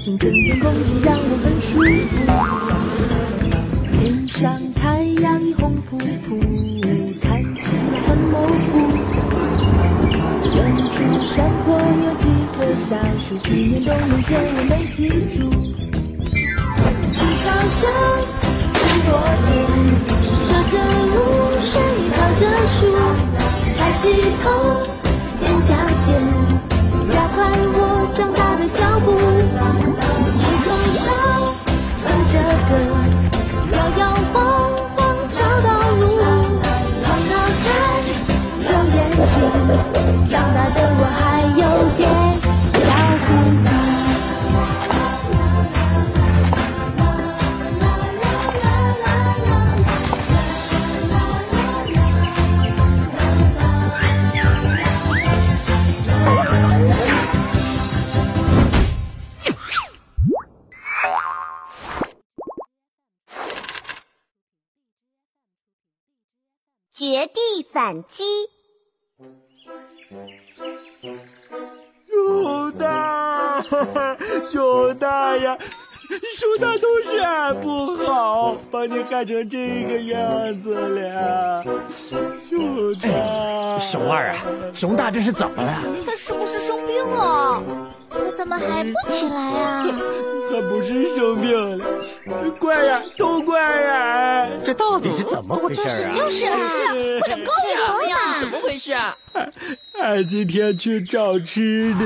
林叫醒，春天空气让我很舒服。天上太阳已红扑扑，看起来很模糊。远处山坡有几棵小树，去年冬眠前我没记住。青草香，很多年。隔着露水，靠着树，抬起头，哼着歌，摇摇晃晃找到路。放得开，有眼睛，长大绝地反击！熊大，熊大呀，熊大都是俺不好，把你害成这个样子了。熊大，熊二啊，熊大这是怎么了？他是不是生病了？他怎么还不起来啊？他不是生病了，怪呀，都怪呀！这到底是怎么回事啊？就是啊，快点告诉我呀！怎么回事啊？俺今天去找吃的。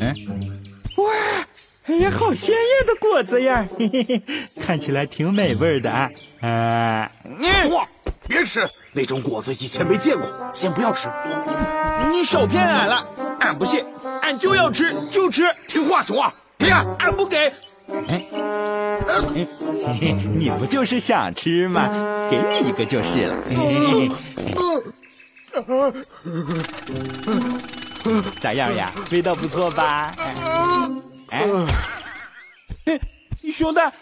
哎，哇，哎呀，好鲜艳的果子呀！嘿嘿嘿，看起来挺美味的啊！啊，熊二，别吃那种果子，以前没见过，先不要吃。你少骗俺了，俺不信，俺就要吃，就吃。听话，熊二，给俺，俺不给。哎，嘿嘿，你不就是想吃吗？给你一个就是了。嘿嘿嘿咋样呀？味道不错吧？哎，熊大，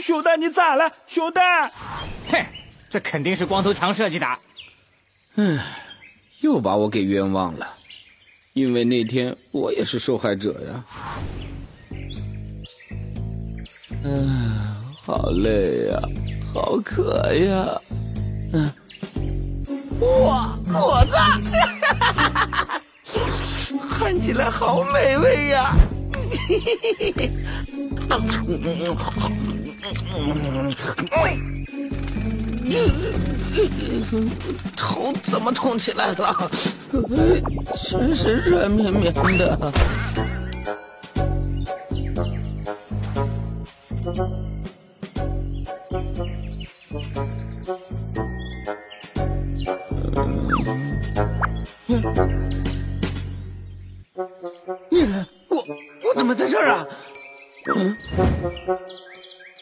熊大，你咋了？熊大，嘿，这肯定是光头强设计的。唉，又把我给冤枉了，因为那天我也是受害者呀。嗯，好累呀，好渴呀。嗯，哇，果子，看起来好美味呀！嘿嘿嘿嘿嘿，啊，嗯嗯嗯嗯嗯嗯嗯嗯嗯头怎么痛起来了？真是软绵绵的。我我怎么在这儿啊？嗯，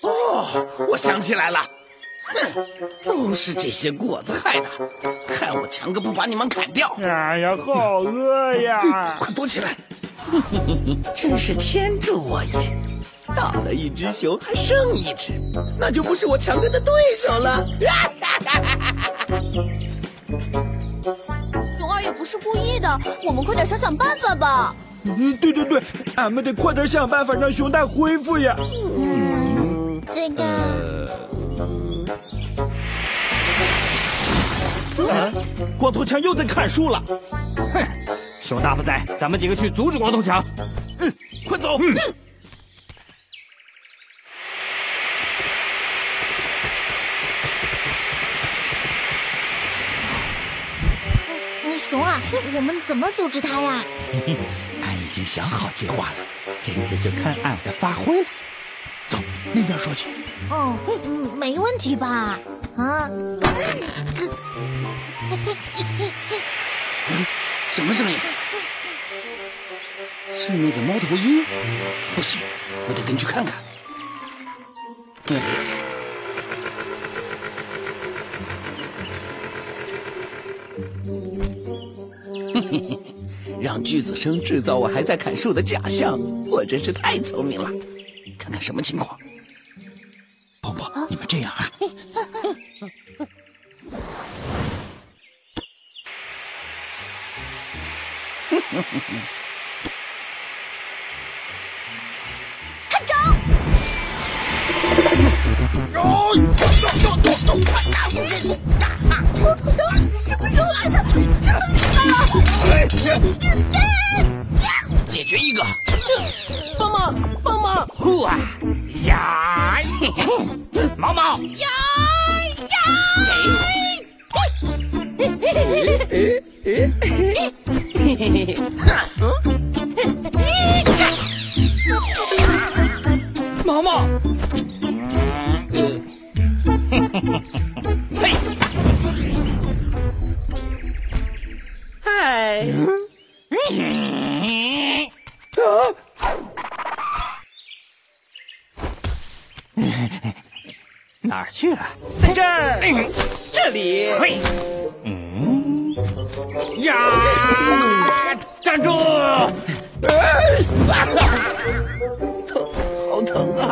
哦，我想起来了，哼，都是这些果子害的，害我强哥不把你们砍掉。哎呀，好饿呀！快躲起来！真是天助我也！打了一只熊，还剩一只，那就不是我强哥的对手了。熊二也不是故意的，我们快点想想办法吧。嗯，对对对，俺们得快点想办法让熊大恢复呀。嗯，这个。啊，光头强又在砍树了。哼，熊大不在，咱们几个去阻止光头强。嗯，快走。嗯。熊啊，我们怎么阻止他呀？俺已经想好计划了，这次就看俺的发挥了。走，那边说去。哦，嗯，没问题吧？啊，什么声音？是那个猫头鹰？不行，我得跟去看看。让锯子生制造我还在砍树的假象，我真是太聪明了。看看什么情况？宝宝，你们这样啊？看招！猫头鹰什么时候来的？真的解决一个！帮忙，帮忙！呼啊呀！嘿嘿，毛毛呀毛毛，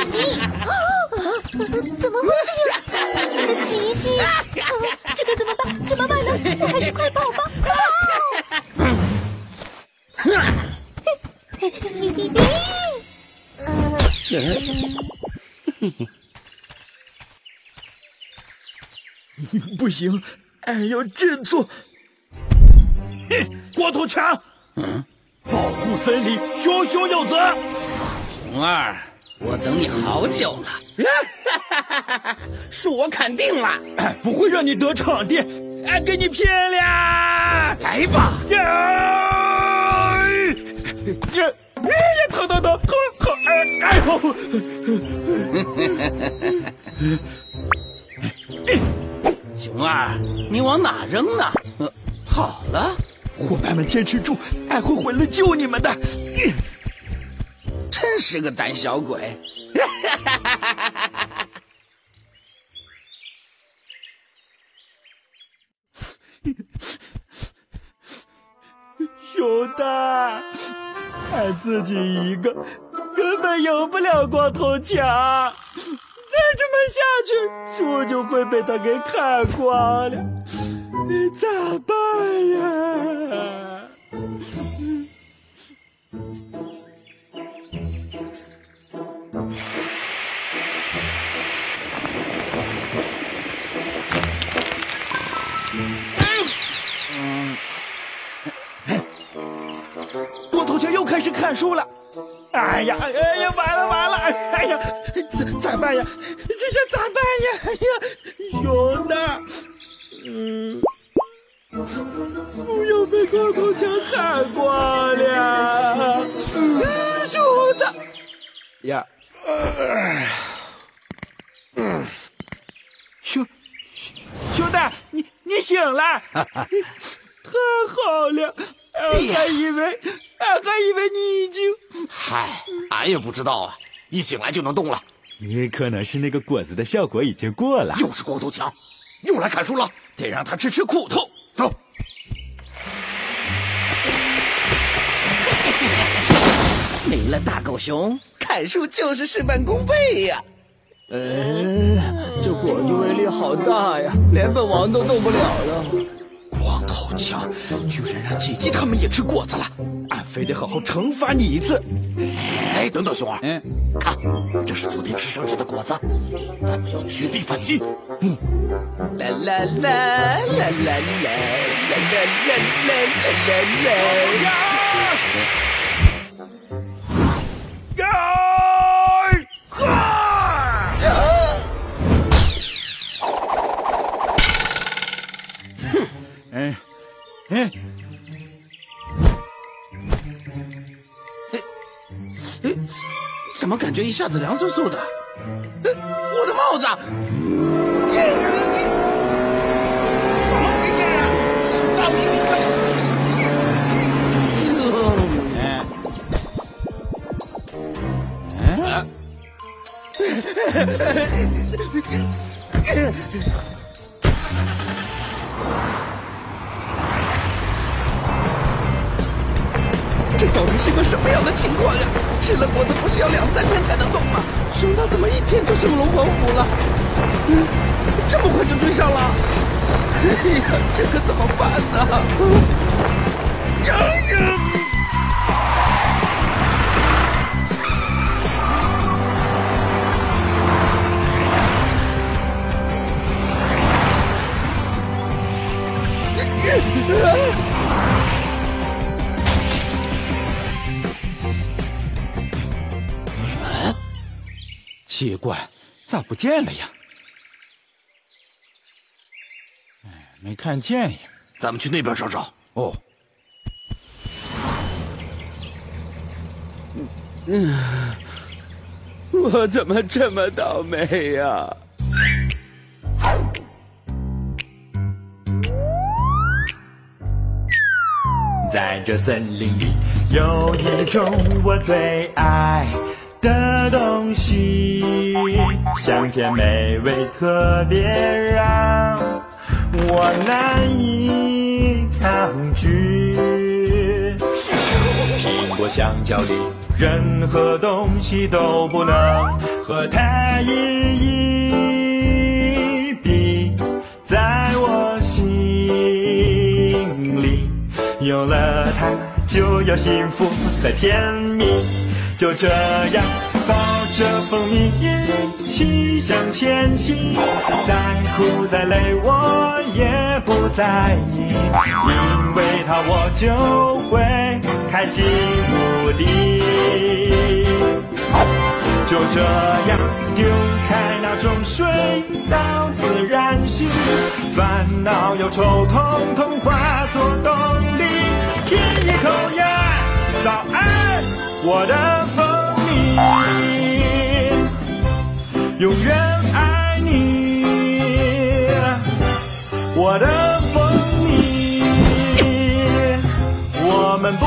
后一集，怎么会这样？吉吉，这个怎么办？怎么办呢？我还是快跑吧！不行，俺要振作。光头强，嗯，保护森林，熊熊有责。红二，我等你好久了，树 我砍定了，俺不会让你得逞的，俺给你拼了！来吧！呀呀呀！疼疼疼！疼疼哎哎呦！熊二，你往哪扔呢？呃，好了，伙伴们坚持住，俺会回来救你们的。真是个胆小鬼！熊大，俺自己一个根本赢不了光头强，再这么下去，树就会被他给砍光了，咋办呀？强又开始砍树了。哎呀，哎呀，完了完了！哎呀，咋咋办呀？这下咋办呀？哎呀，熊大，嗯，不要被光头强看光了。嗯，熊大，呀，嗯，熊熊大，你你醒了，太好了！俺还以为，俺还以为你已经……嗨，俺也不知道啊，一醒来就能动了。也可能是那个果子的效果已经过了。又是光头强，又来砍树了，得让他吃吃苦头。走。没了大狗熊，砍树就是事半功倍呀。哎，这果子威力好大呀，连本王都动不了了。光好强，居然让姐姐他们也吃果子了，俺非得好好惩罚你一次。哎，等等，熊二，嗯，看，这是昨天吃剩下的果子，咱们要绝地反击。嗯，啦啦啦啦啦啦啦啦啦啦啦啦！哎，怎么感觉一下子凉飕飕的？哎，我的帽子！怎么回事啊？大明，你快！这到底是个什么样的情况呀？吃了果子不是要两三天才能动吗？熊大怎么一天就升龙王虎了？嗯，这么快就追上了？哎呀，这可怎么办呢？呀呀！奇怪，咋不见了呀？哎，没看见呀。咱们去那边找找。哦，嗯我怎么这么倒霉呀？在这森林里有一种我最爱的东西，香甜美味，特别让我难以抗拒。苹果、香蕉里任何东西都不能和它一一比，在我心里。有了它，就有幸福和甜蜜。就这样抱着蜂蜜一起向前行，再苦再累我也不在意，因为它我就会开心无敌。就这样丢开那种水到自然醒，烦恼忧愁统统化作动力。舔一口呀，早安，我的蜂蜜，永远爱你，我的蜂蜜，我们不